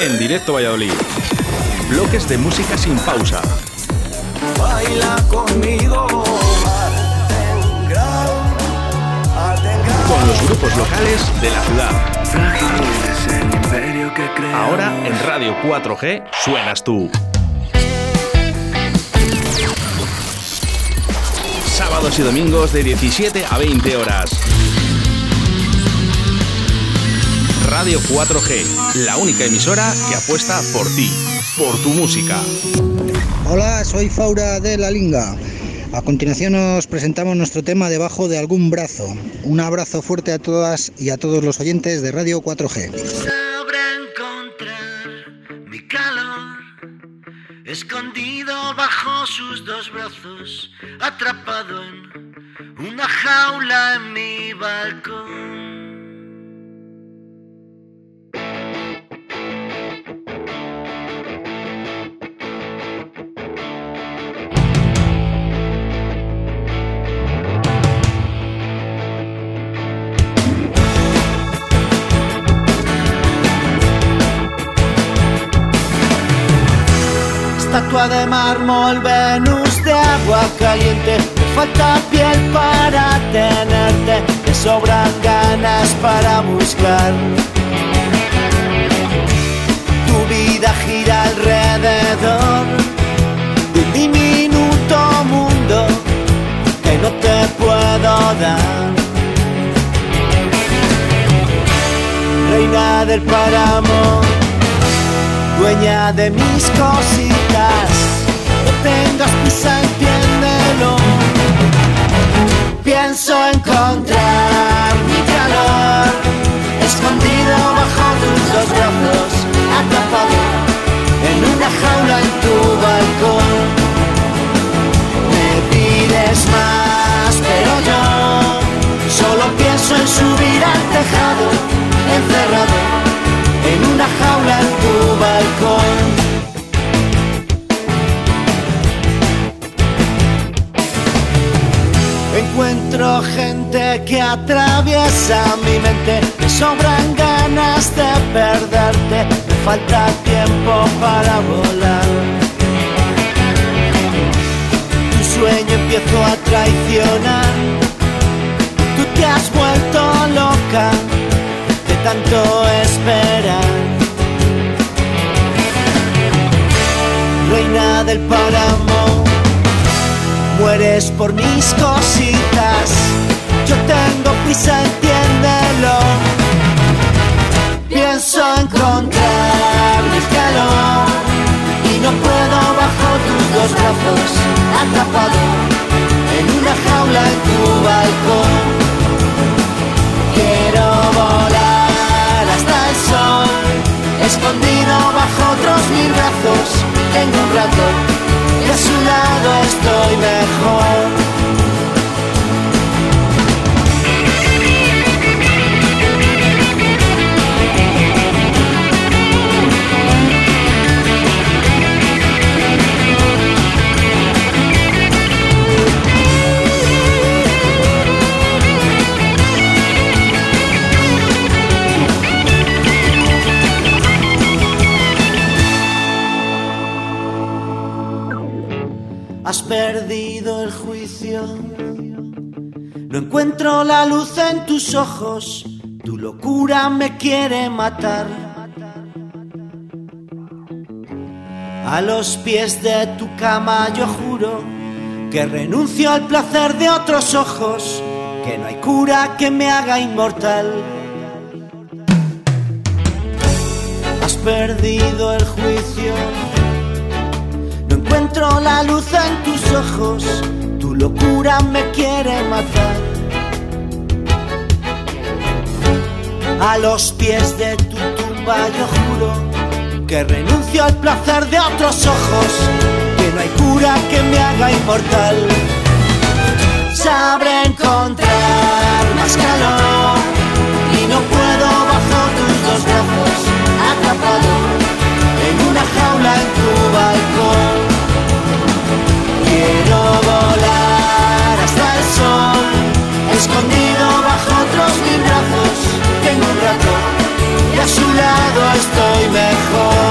en directo Valladolid. Bloques de música sin pausa. Baila conmigo. Con los grupos locales de la ciudad. Ahora en Radio 4G suenas tú. Sábados y domingos de 17 a 20 horas. Radio 4G, la única emisora que apuesta por ti, por tu música. Hola, soy Faura de La Linga. A continuación os presentamos nuestro tema debajo de algún brazo. Un abrazo fuerte a todas y a todos los oyentes de Radio 4G. encontrar mi calor, escondido bajo sus dos brazos, atrapado en una jaula en mi balcón. De mármol, Venus de agua caliente. Me falta piel para tenerte, me sobran ganas para buscar. Tu vida gira alrededor de un diminuto mundo que no te puedo dar. Reina del páramo dueña de mis cositas. Que atraviesa mi mente, me sobran ganas de perderte, me falta tiempo para volar. Tu sueño empiezo a traicionar, tú te has vuelto loca de tanto esperar. Reina del páramo, mueres por mis cositas. Yo tengo prisa, entiéndelo. Pienso encontrar mi calor y no puedo bajo tus dos brazos, atrapado en una jaula en tu balcón. Quiero volar hasta el sol, escondido bajo otros mil brazos. Tengo un rato y a su lado estoy mejor. Encuentro la luz en tus ojos. Tu locura me quiere matar. A los pies de tu cama yo juro que renuncio al placer de otros ojos, que no hay cura que me haga inmortal. Has perdido el juicio. No encuentro la luz en tus ojos, tu locura me quiere matar. A los pies de tu tumba yo juro que renuncio al placer de otros ojos, que no hay cura que me haga inmortal. Sabré encontrar más calor y no puedo bajo tus dos brazos, atrapado en una jaula en tu balcón. Quiero volar hasta el sol, escondido y a su lado estoy mejor.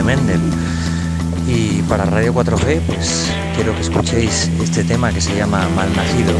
De Mendel. Y para Radio 4G, pues quiero que escuchéis este tema que se llama Malnacido.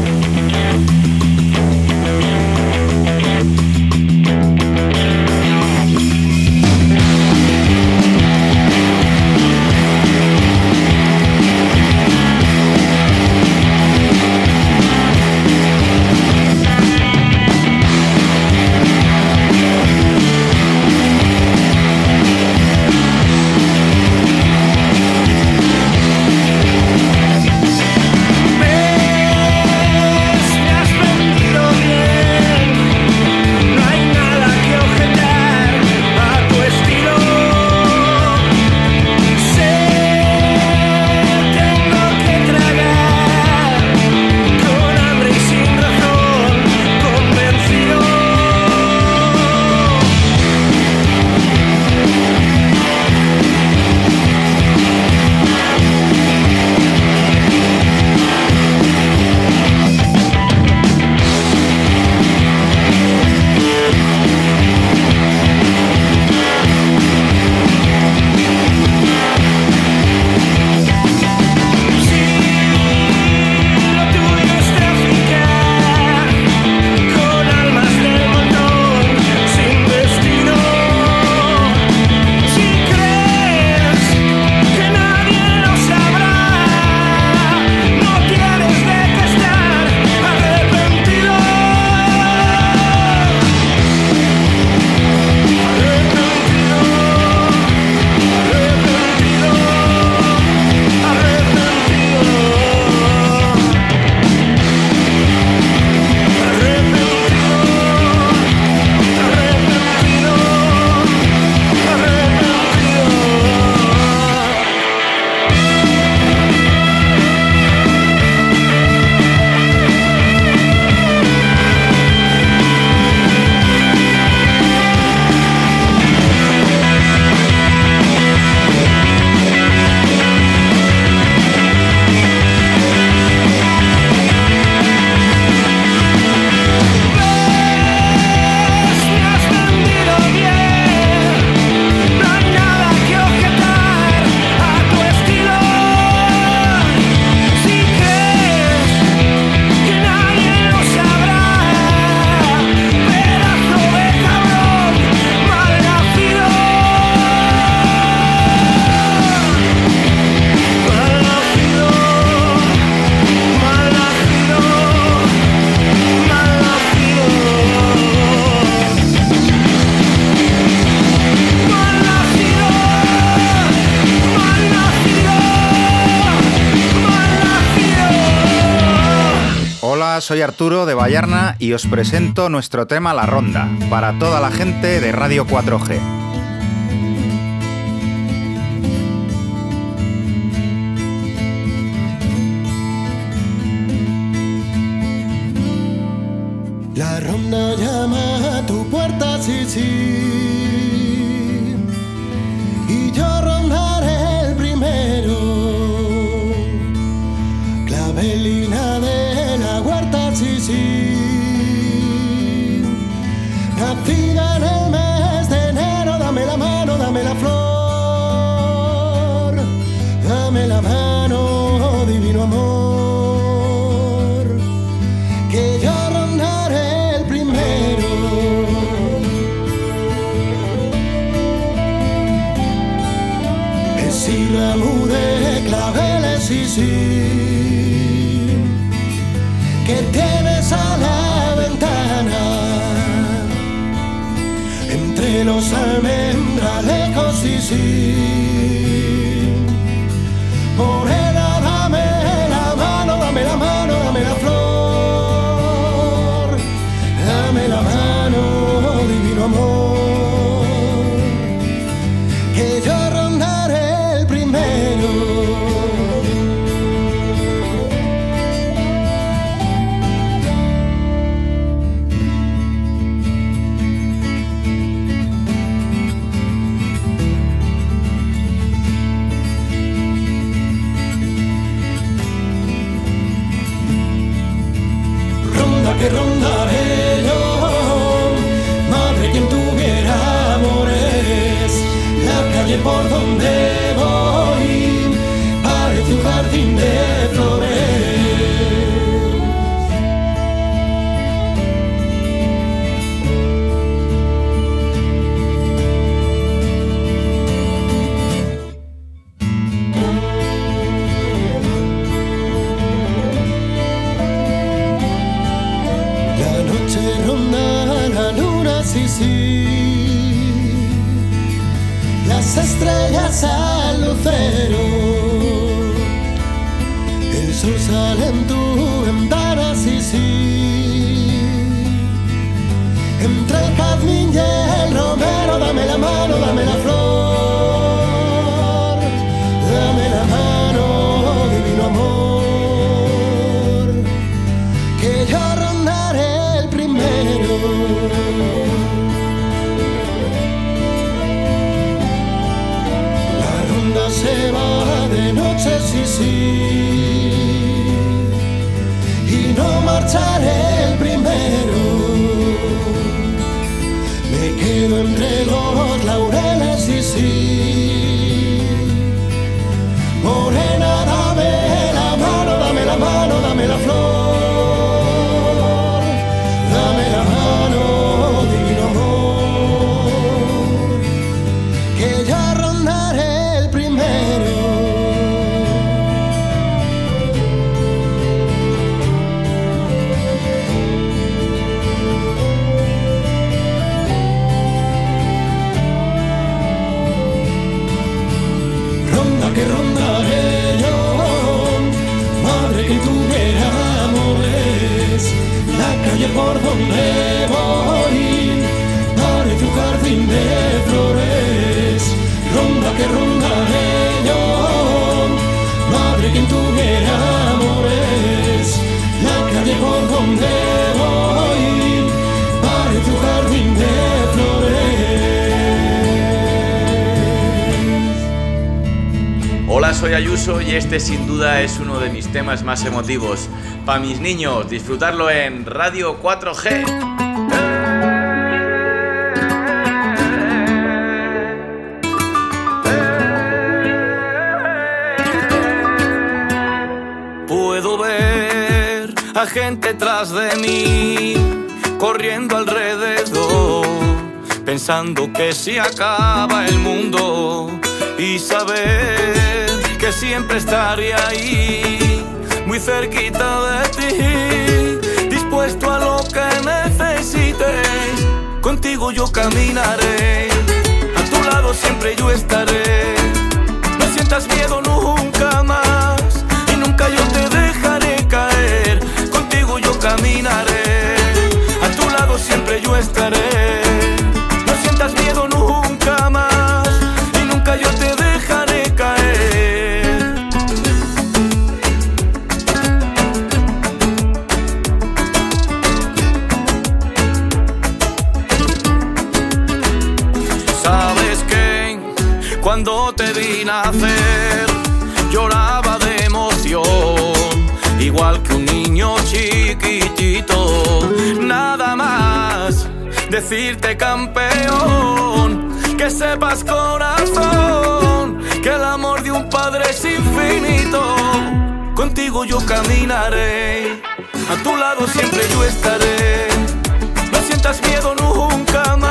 Soy Arturo de Vallarna y os presento nuestro tema La Ronda, para toda la gente de Radio 4G. La ronda llama a tu puerta, sí, sí. Sí, sí. Nacida en el mes de enero, dame la mano, dame la flor. Dame la mano, divino amor. Que yo rondaré el primero. Es ramo de claveles, sí, Entre los almendralejos, sí, sí. Calle por donde soy Ayuso y este sin duda es uno de mis temas más emotivos. Para mis niños, disfrutarlo en Radio 4G. Puedo ver a gente tras de mí, corriendo alrededor, pensando que se acaba el mundo y saber que siempre estaré ahí, muy cerquita de ti, dispuesto a lo que necesites. Contigo yo caminaré, a tu lado siempre yo estaré. No sientas miedo nunca más y nunca yo te dejaré caer. Contigo yo caminaré, a tu lado siempre yo estaré. Sabes que cuando te vi nacer lloraba de emoción, igual que un niño chiquitito. Nada más decirte campeón, que sepas corazón, que el amor de un padre es infinito. Contigo yo caminaré, a tu lado siempre yo estaré. No sientas miedo nunca más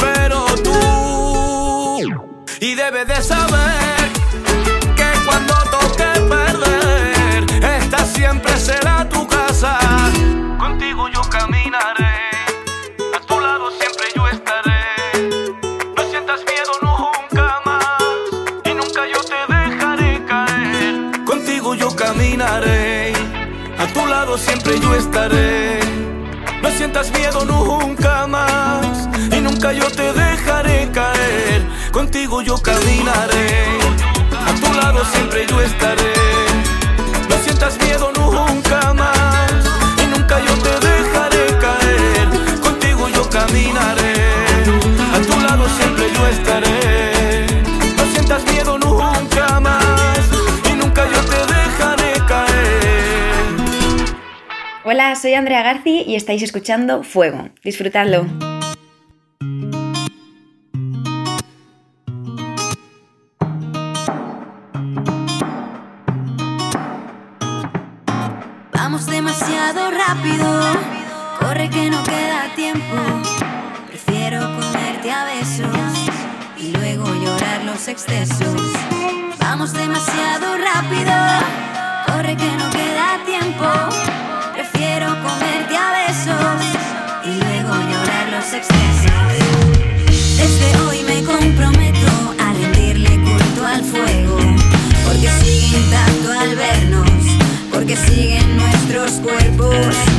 Pero tú y debes de saber que cuando toque perder, esta siempre será tu casa. Contigo yo caminaré, a tu lado siempre yo estaré. No sientas miedo nunca más y nunca yo te dejaré caer. Contigo yo caminaré, a tu lado siempre yo estaré. Sientas miedo nunca más y nunca yo te dejaré caer. Contigo yo caminaré, a tu lado siempre yo estaré. Hola, soy Andrea Garci y estáis escuchando Fuego. Disfrutadlo. Vamos demasiado rápido, corre que no queda tiempo. Prefiero comerte a besos y luego llorar los excesos. Vamos demasiado rápido Desde hoy me comprometo a rendirle culto al fuego, porque siguen tanto al vernos, porque siguen nuestros cuerpos.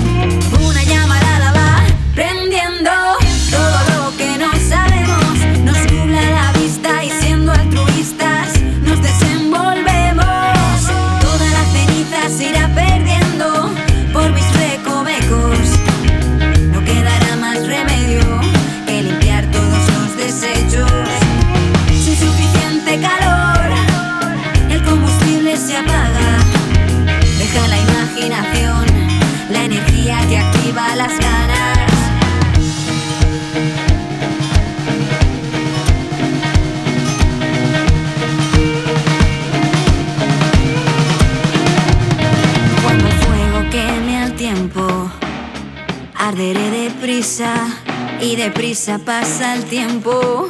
prisa pasa el tiempo.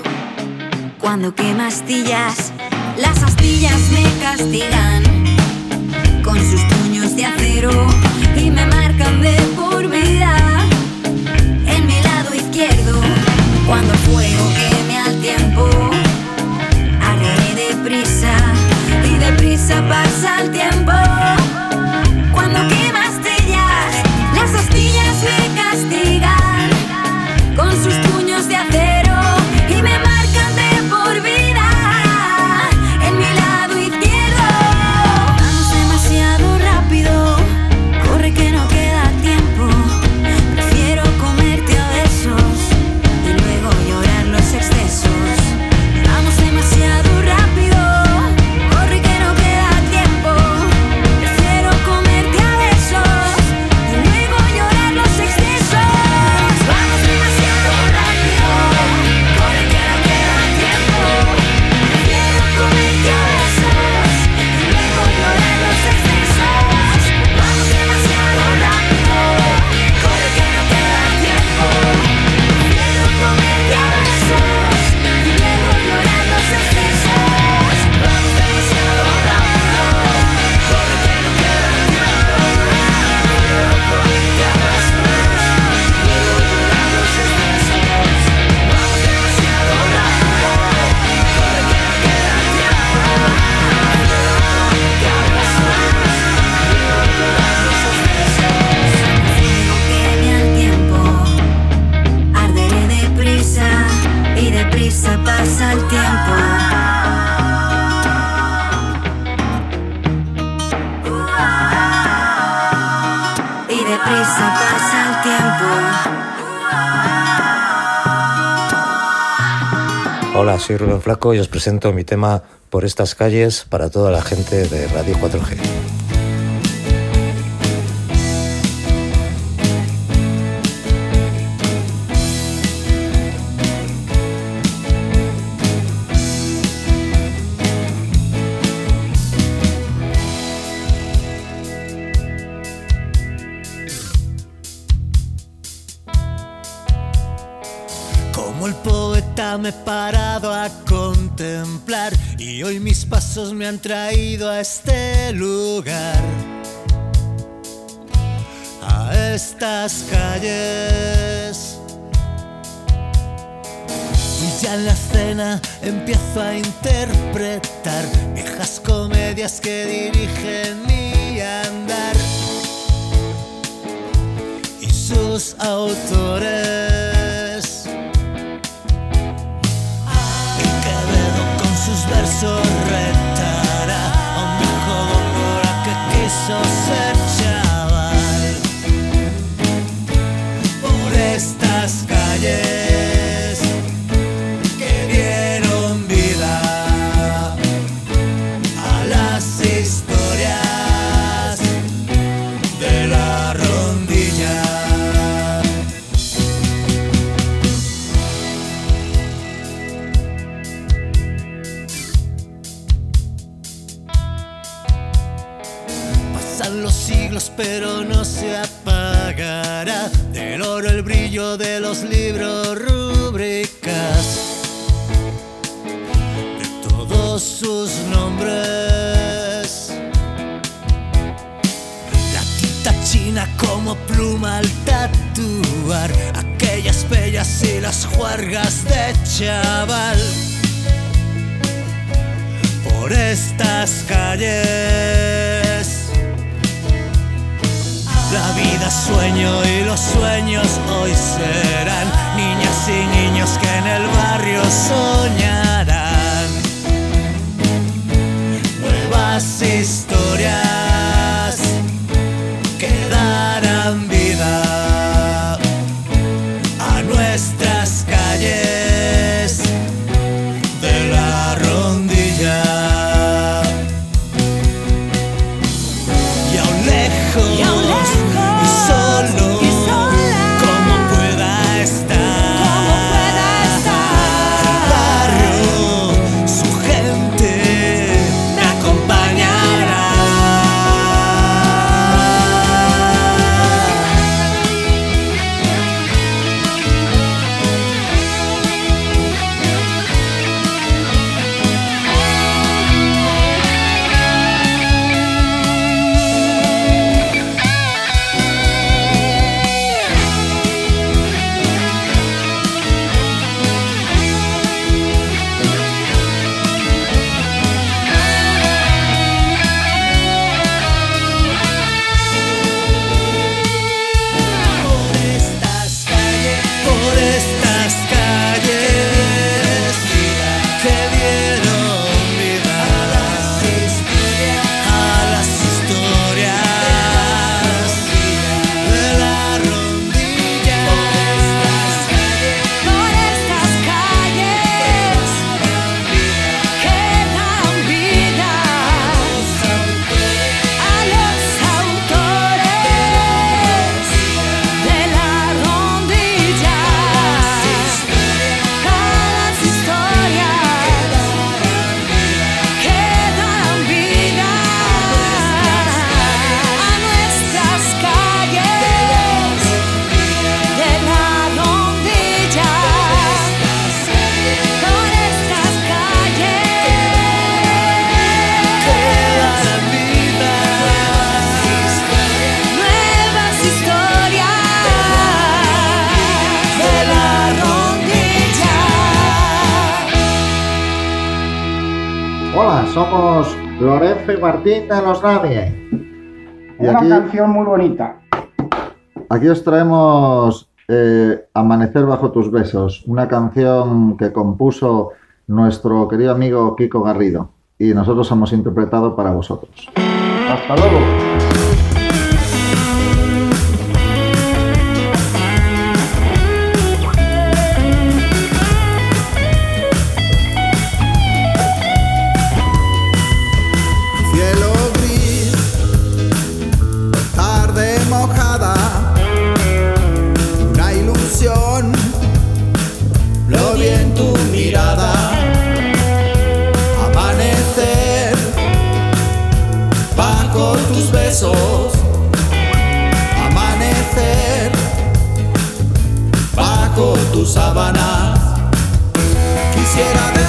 Cuando quemastillas, las astillas me castigan con sus puños de acero y me marcan de por vida en mi lado izquierdo. Cuando el fuego queme al tiempo, arderé deprisa y deprisa pasa el tiempo. Flaco y os presento mi tema Por estas calles para toda la gente de Radio 4G. han traído a este lugar, a estas calles. Y ya en la cena empiezo a interpretar viejas comedias que dirigen mi andar y sus autores. El Quevedo con sus versos red Yeah. Brillo de los libros rúbricas. De todos sus nombres. La tinta china como pluma al tatuar. Aquellas bellas y las juergas de chaval por estas calles. La vida sueño y los sueños hoy serán niñas y niños que en el barrio soñarán. Nuevas historias De los. Y Una aquí, canción muy bonita. aquí os traemos eh, Amanecer bajo tus besos, una canción que compuso nuestro querido amigo Kiko Garrido. Y nosotros hemos interpretado para vosotros. Hasta luego. Tus sábanas. Quisiera decirte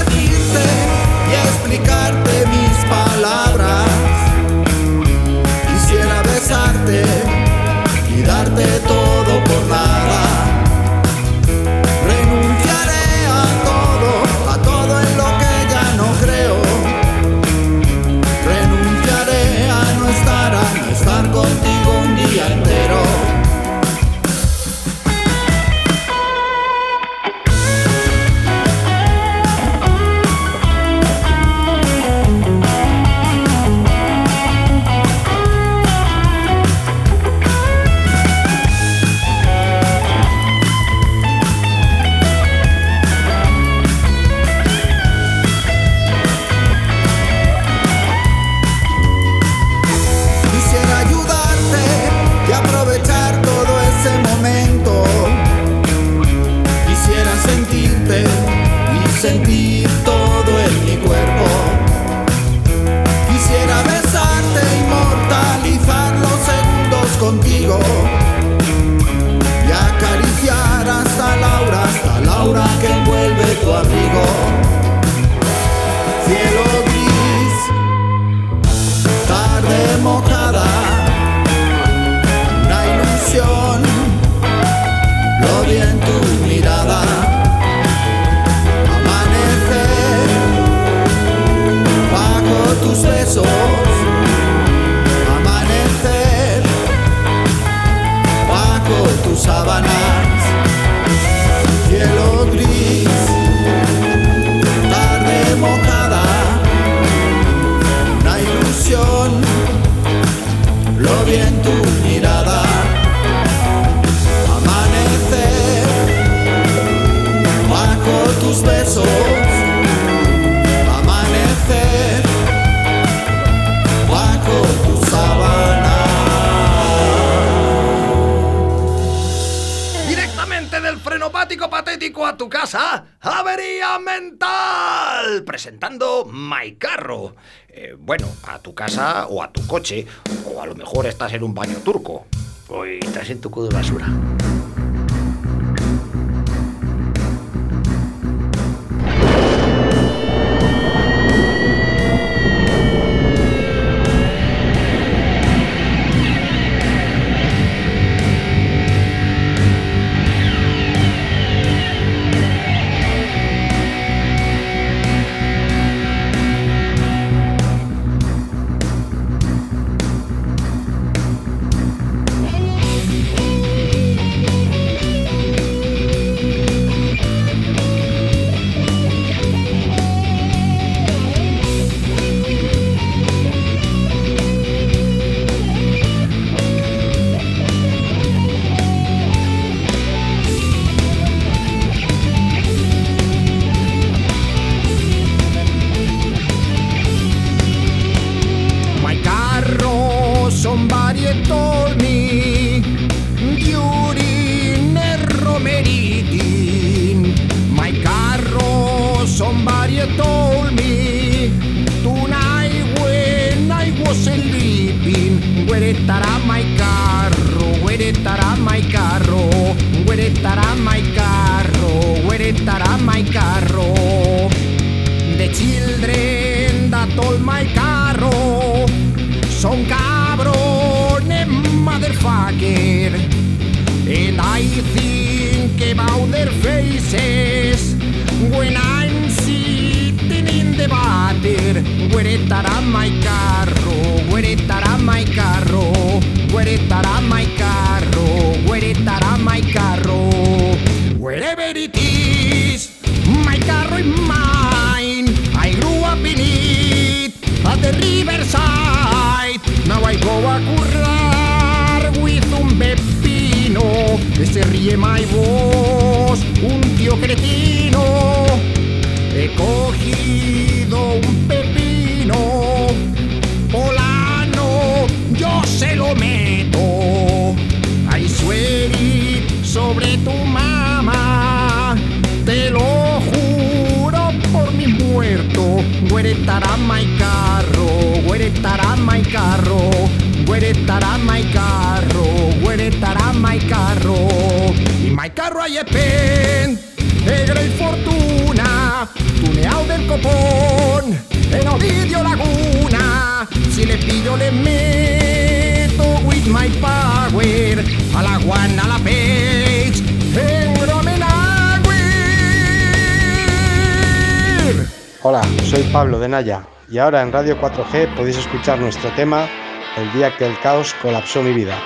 presentando My Carro. Eh, bueno, a tu casa o a tu coche, o a lo mejor estás en un baño turco, o estás en tu cubo de basura. Estará my carro? Where estará my carro? Where estará my carro? Where estará my carro? The children that told my carro son cabrones motherfucker and I think about their faces when I'm sitting in the water where estará my carro carro where estará my carro where estará my carro. Wherever it is my carro is mine. I grew up in it at the riverside. Now I go a currar with un pepino que se ríe my voz un tío cretino. He cogido un pepino polano yo se lo estará my carro where estará my carro where estará my carro where estará my carro. Y my carro hay pen de Grey Fortuna tuneado del copón en Ovidio Laguna. Si le pillo le meto with my power a la one a la page Hola, soy Pablo de Naya y ahora en Radio 4G podéis escuchar nuestro tema El día que el caos colapsó mi vida.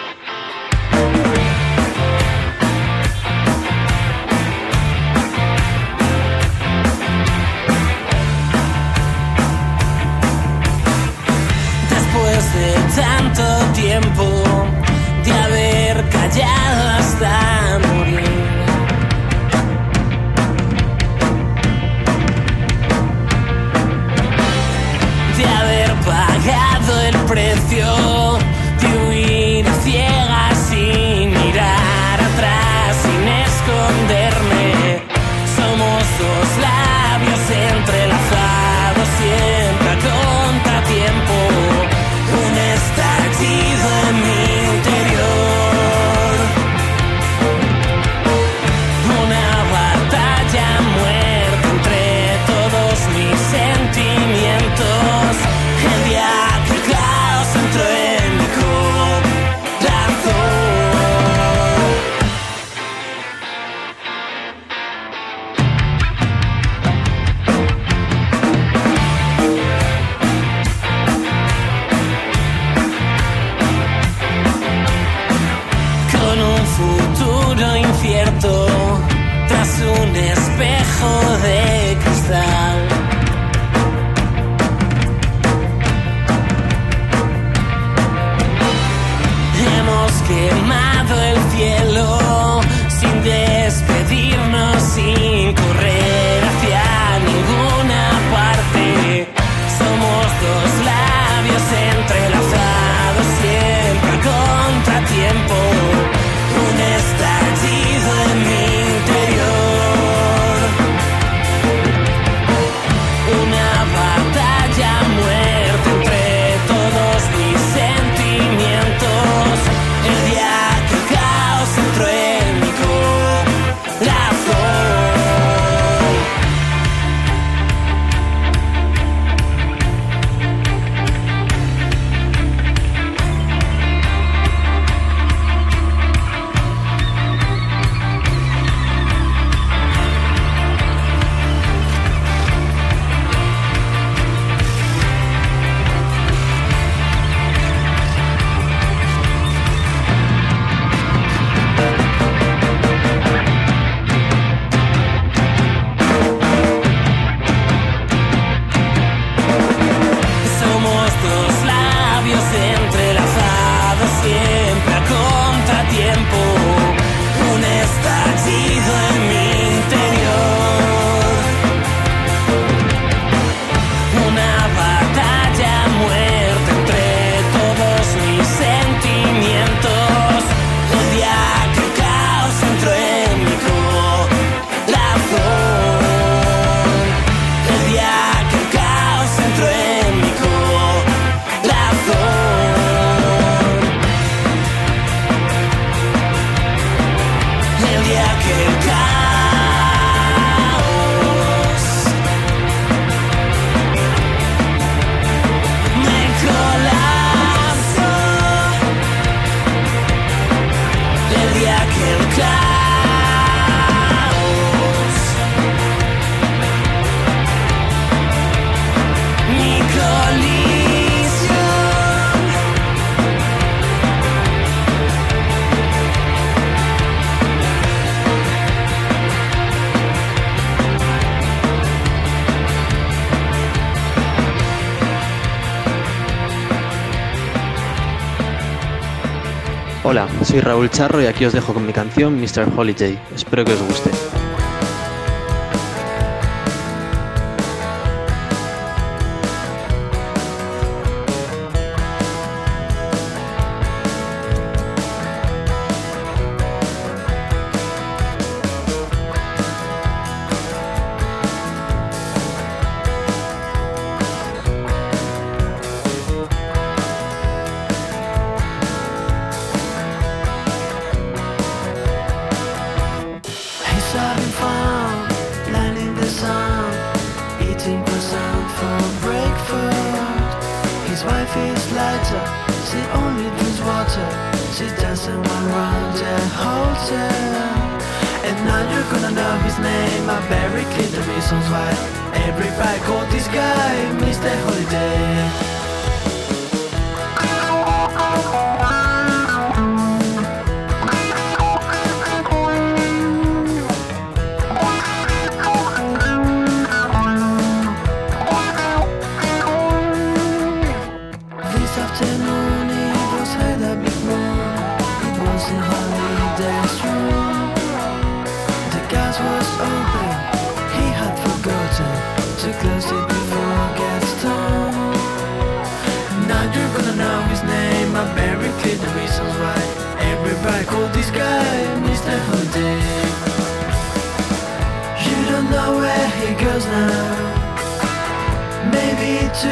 soy Raúl Charro y aquí os dejo con mi canción Mr. Holiday. Espero que os guste.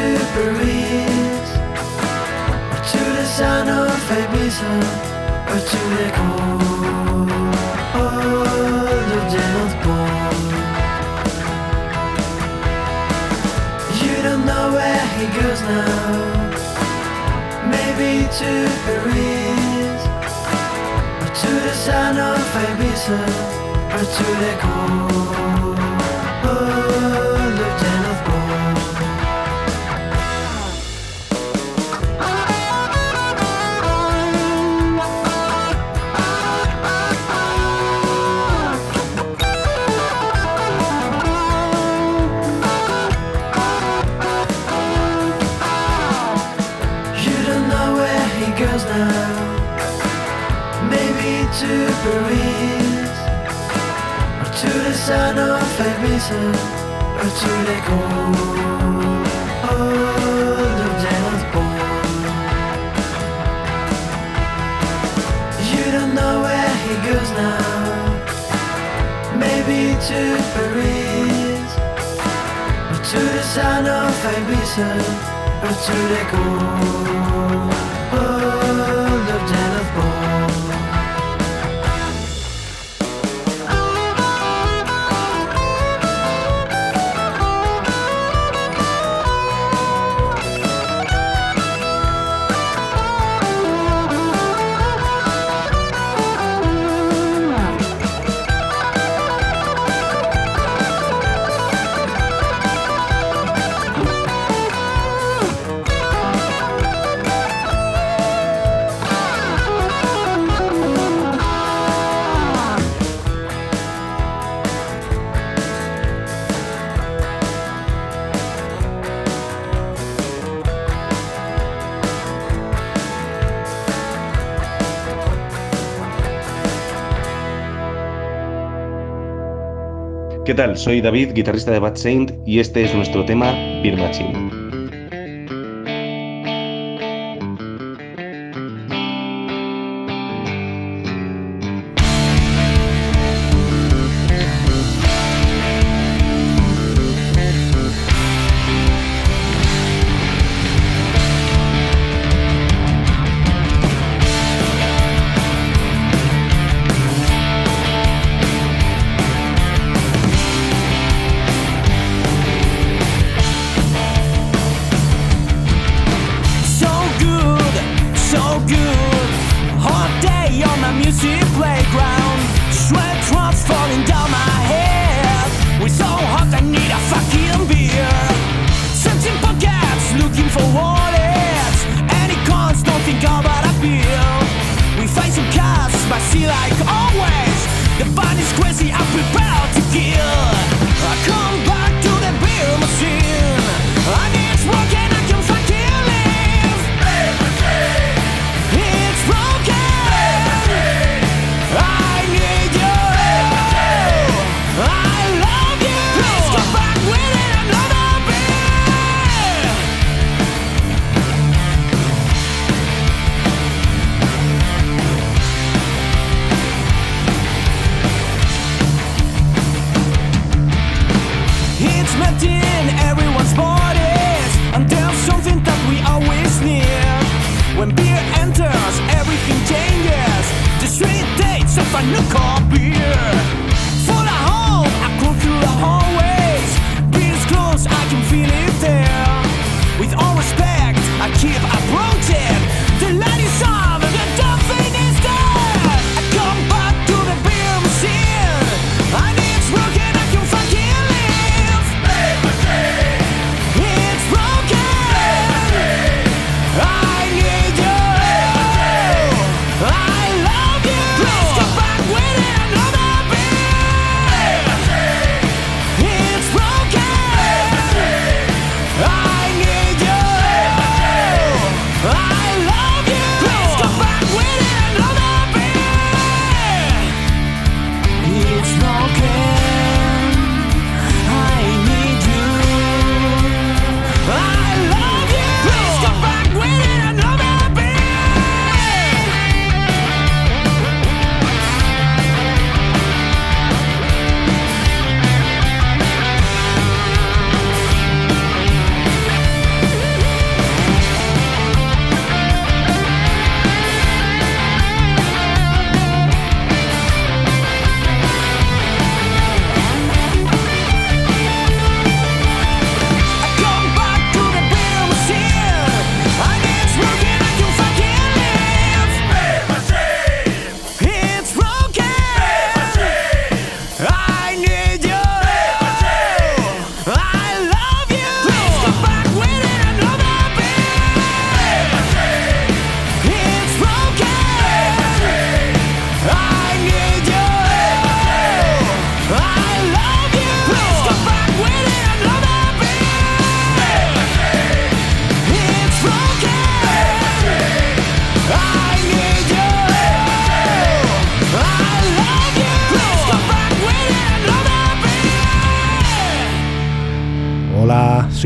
Débris Où tu les as nos faiblesses or to the cours of deviens notre pont You don't know where he goes now. Maybe to Paris. Où tu les as nos faiblesses Où tu les cours go all of them born. You don't know where he goes now. Maybe to Paris, or to the sound of Ibiza, or to let go. ¿Qué tal? Soy David, guitarrista de Bad Saint, y este es nuestro tema, Beer Machine.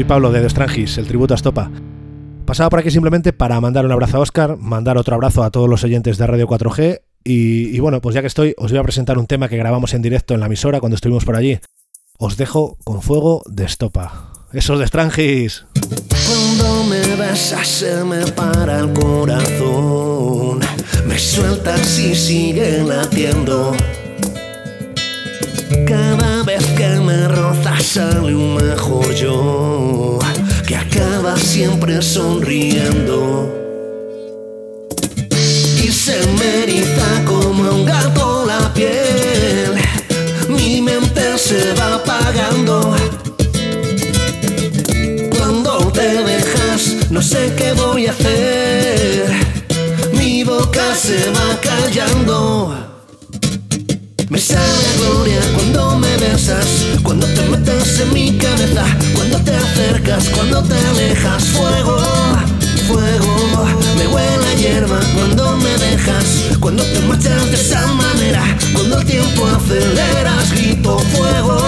Pablo de The Strangis, el tributo a Estopa. Pasaba por aquí simplemente para mandar un abrazo a Oscar, mandar otro abrazo a todos los oyentes de Radio 4G y, bueno, pues ya que estoy, os voy a presentar un tema que grabamos en directo en la emisora cuando estuvimos por allí. Os dejo con fuego de Estopa. Esos de Strangis. Cuando me para el corazón, me sueltas y latiendo. Cada vez que me rozas sale un mejor yo, que acaba siempre sonriendo. Y se me eriza como un gato la piel, mi mente se va apagando. Cuando te dejas, no sé qué voy a hacer, mi boca se va callando. Me sabe a gloria cuando me besas, cuando te metes en mi cabeza, cuando te acercas, cuando te alejas. Fuego, fuego, me huele a hierba cuando me dejas, cuando te marchas de esa manera, cuando el tiempo aceleras, grito fuego,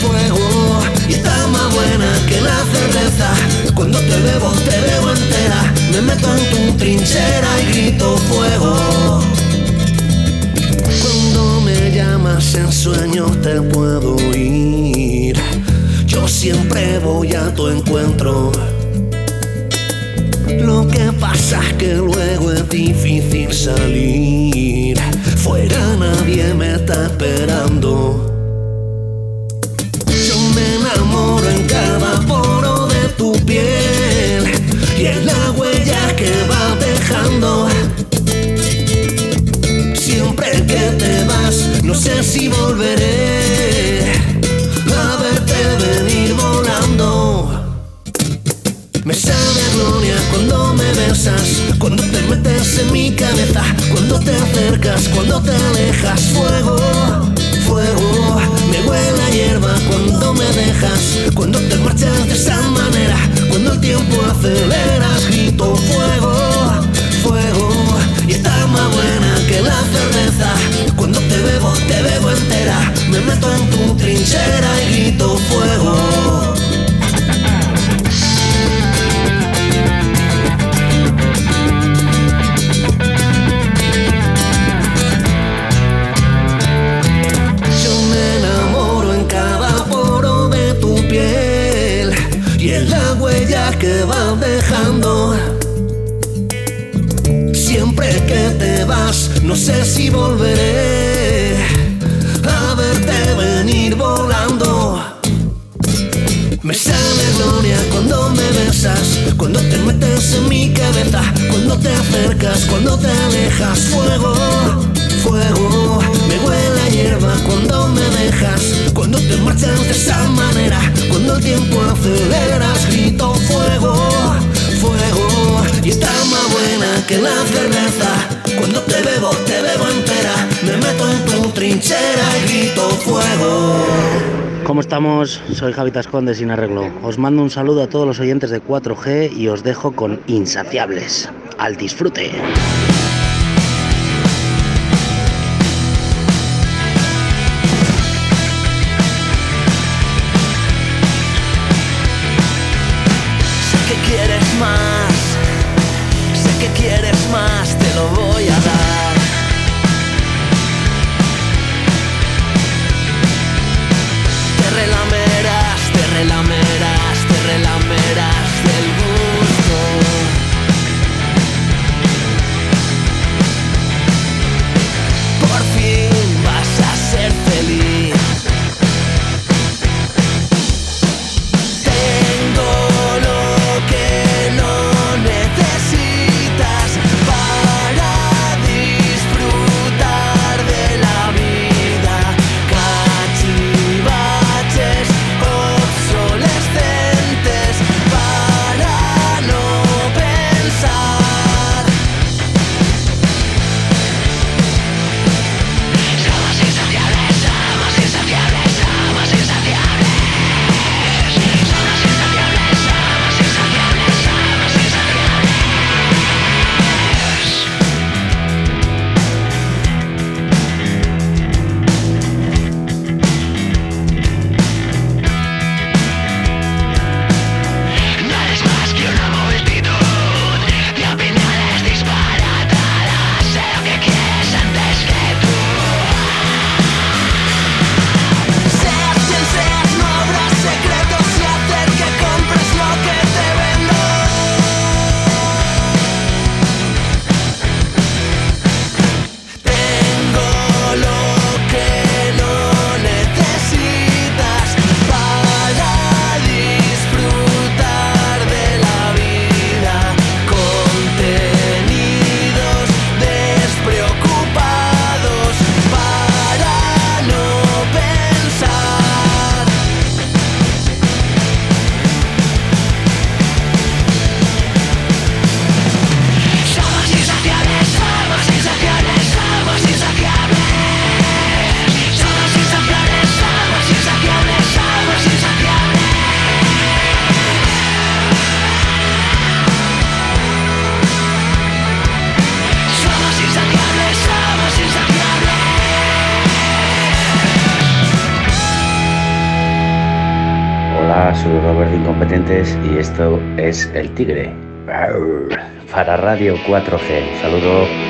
fuego, y está más buena que la cerveza. Cuando te bebo, te bebo entera, me meto en tu trinchera y grito fuego. Llamas en sueño te puedo oír. Yo siempre voy a tu encuentro. Lo que pasa es que luego es difícil salir. Fuera nadie me está esperando. Si volveré a verte venir volando. Me sabe gloria cuando me besas, cuando te metes en mi cabeza, cuando te acercas, cuando te alejas. Fuego, fuego, me huele a hierba cuando me dejas, cuando te marchas de esa manera, cuando el tiempo aceleras, grito fuego, fuego, y está más buena que la cerveza. Te bebo, te bebo entera, me meto en tu trinchera y grito fuego. Yo me enamoro en cada poro de tu piel y en la huella que vas dejando. Siempre que te vas, no sé si volveré venir volando. Me sale gloria cuando me besas, cuando te metes en mi cabeza, cuando te acercas, cuando te alejas. Fuego, fuego, me huele a hierba cuando me dejas, cuando te marchas de esa manera, cuando el tiempo aceleras, grito fuego, fuego, y está más buena que la cerveza. Cuando te bebo, te bebo entera, me meto en tu trinchera y grito fuego. ¿Cómo estamos? Soy Javi Tascón Sin Arreglo. Os mando un saludo a todos los oyentes de 4G y os dejo con Insaciables. Al disfrute. Para Radio 4G. Saludo.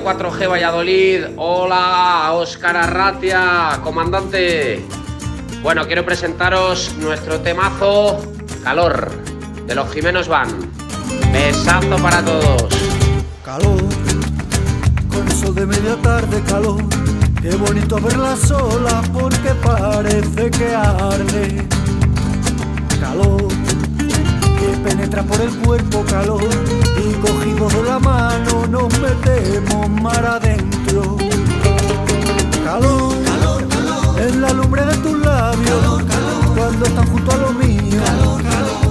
Radio 4G Valladolid. Hola Óscar Arratia, comandante. Bueno, quiero presentaros nuestro temazo Calor de los Jimenos Van. Besazo para todos. Calor, con el sol de media tarde calor. Qué bonito verla sola porque parece que arde. Calor, penetra por el cuerpo calor. Y cogidos de la mano nos metemos mar adentro. Calor, en la lumbre de tus labios. Cuando están junto a lo mío,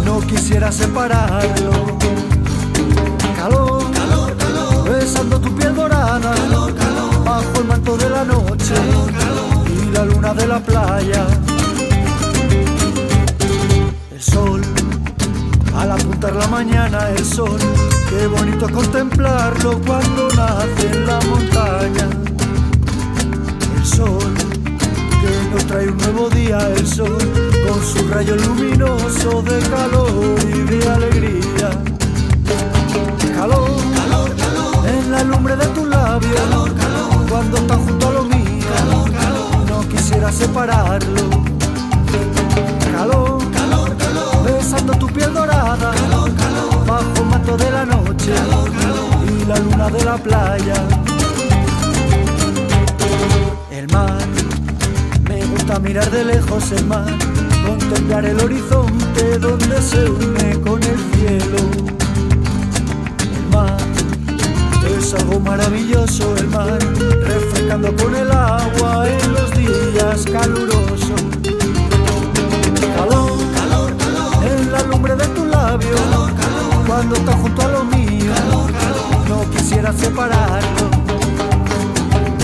no quisiera separarlo calor, besando tu piel dorada, bajo el manto de la noche y la luna de la playa. Al apuntar la mañana, el sol, qué bonito contemplarlo cuando nace en la montaña. El sol, que nos trae un nuevo día, el sol, con su rayo luminoso de calor y de alegría. Calor, calor, calor, en la lumbre de tu labio, calor, calor, cuando estás junto a lo mío, calor, calor, no quisiera separarlo, calor, besando tu piel dorada, bajo el manto de la noche, y la luna de la playa, el mar, me gusta mirar de lejos el mar, contemplar el horizonte donde se une con el cielo mar. Es algo maravilloso el mar, refrescando con el agua en los días calurosos. Lumbre de tu labio, calor, calor, cuando estás junto a lo mío, calor, calor, no quisiera separarlo.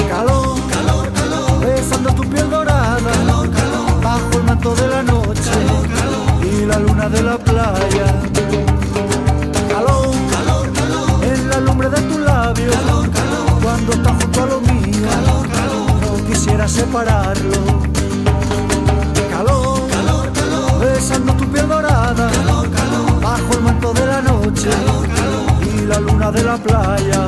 Calor, calor, calor, besando tu piel dorada, calor, calor, bajo el manto de la noche, calor, calor, y la luna de la playa. Calor, calor, calor, en la lumbre de tu labio, calor, calor, mundo está junto a lo mío. No quisiera separarlo. Bajo el manto de la noche. Y la luna de la playa.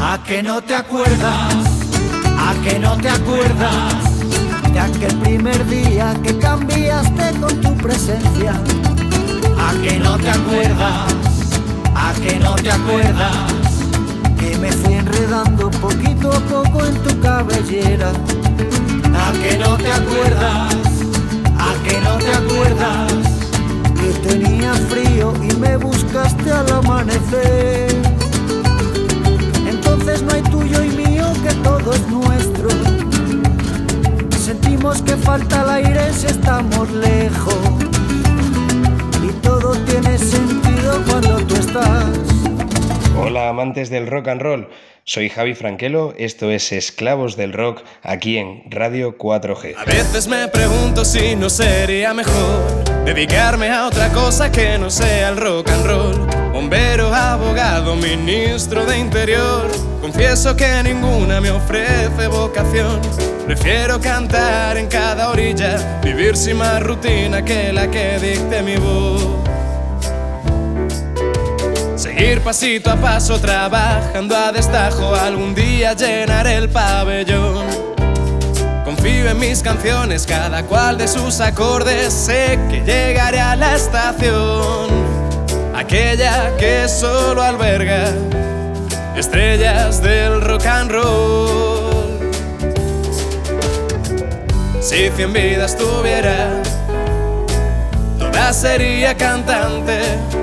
¿A que no te acuerdas? ¿A que no te acuerdas? De aquel primer día que cambiaste con tu presencia. Te acuerdas? Que me fui enredando poquito a poco en tu cabellera. ¿A que no te acuerdas? ¿A que no te acuerdas? Que tenía frío y me buscaste al amanecer. Entonces no hay tuyo y mío que todo es nuestro. Sentimos que falta el aire si estamos lejos. Y todo tiene sentido cuando tú estás. Hola amantes del rock and roll, soy Javi Franquelo, esto es Esclavos del Rock aquí en Radio 4G. A veces me pregunto si no sería mejor dedicarme a otra cosa que no sea el rock and roll. Bombero, abogado, ministro de interior. Confieso que ninguna me ofrece vocación. Prefiero cantar en cada orilla, vivir sin más rutina que la que dicte mi voz. Seguir pasito a paso trabajando a destajo, algún día llenar el pabellón. Confío en mis canciones, cada cual de sus acordes, sé que llegaré a la estación, aquella que solo alberga estrellas del rock and roll. Si cien vidas tuviera, toda sería cantante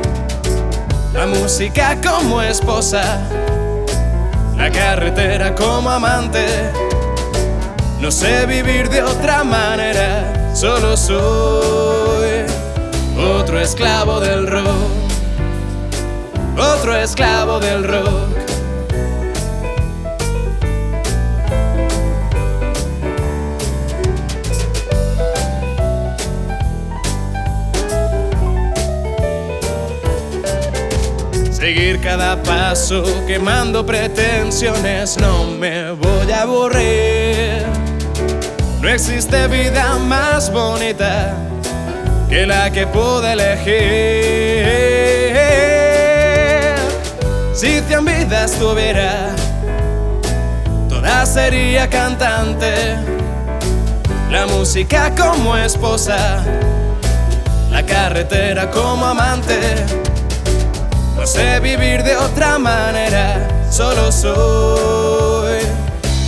la música como esposa, la carretera como amante. No sé vivir de otra manera, solo soy otro esclavo del rock, otro esclavo del rock. Cada paso quemando pretensiones, no me voy a aburrir. No existe vida más bonita que la que pude elegir. Si cien vidas tuviera, toda sería cantante. La música como esposa, la carretera como amante. No sé vivir de otra manera, solo soy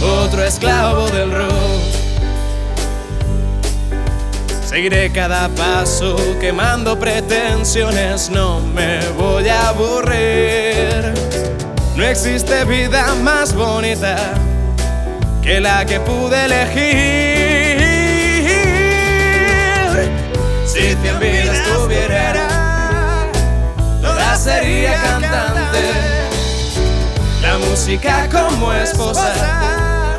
otro esclavo del rock. Seguiré cada paso quemando pretensiones, no me voy a aburrir. No existe vida más bonita que la que pude elegir. Si cien vidas tuviera toda sería cantante. La música como esposa,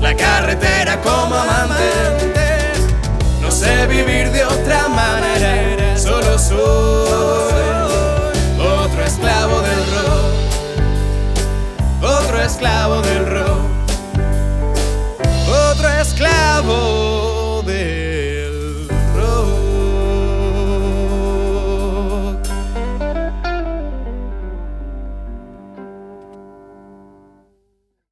la carretera como amante. No sé vivir de otra manera, solo soy otro esclavo del rock, otro esclavo del rock, otro esclavo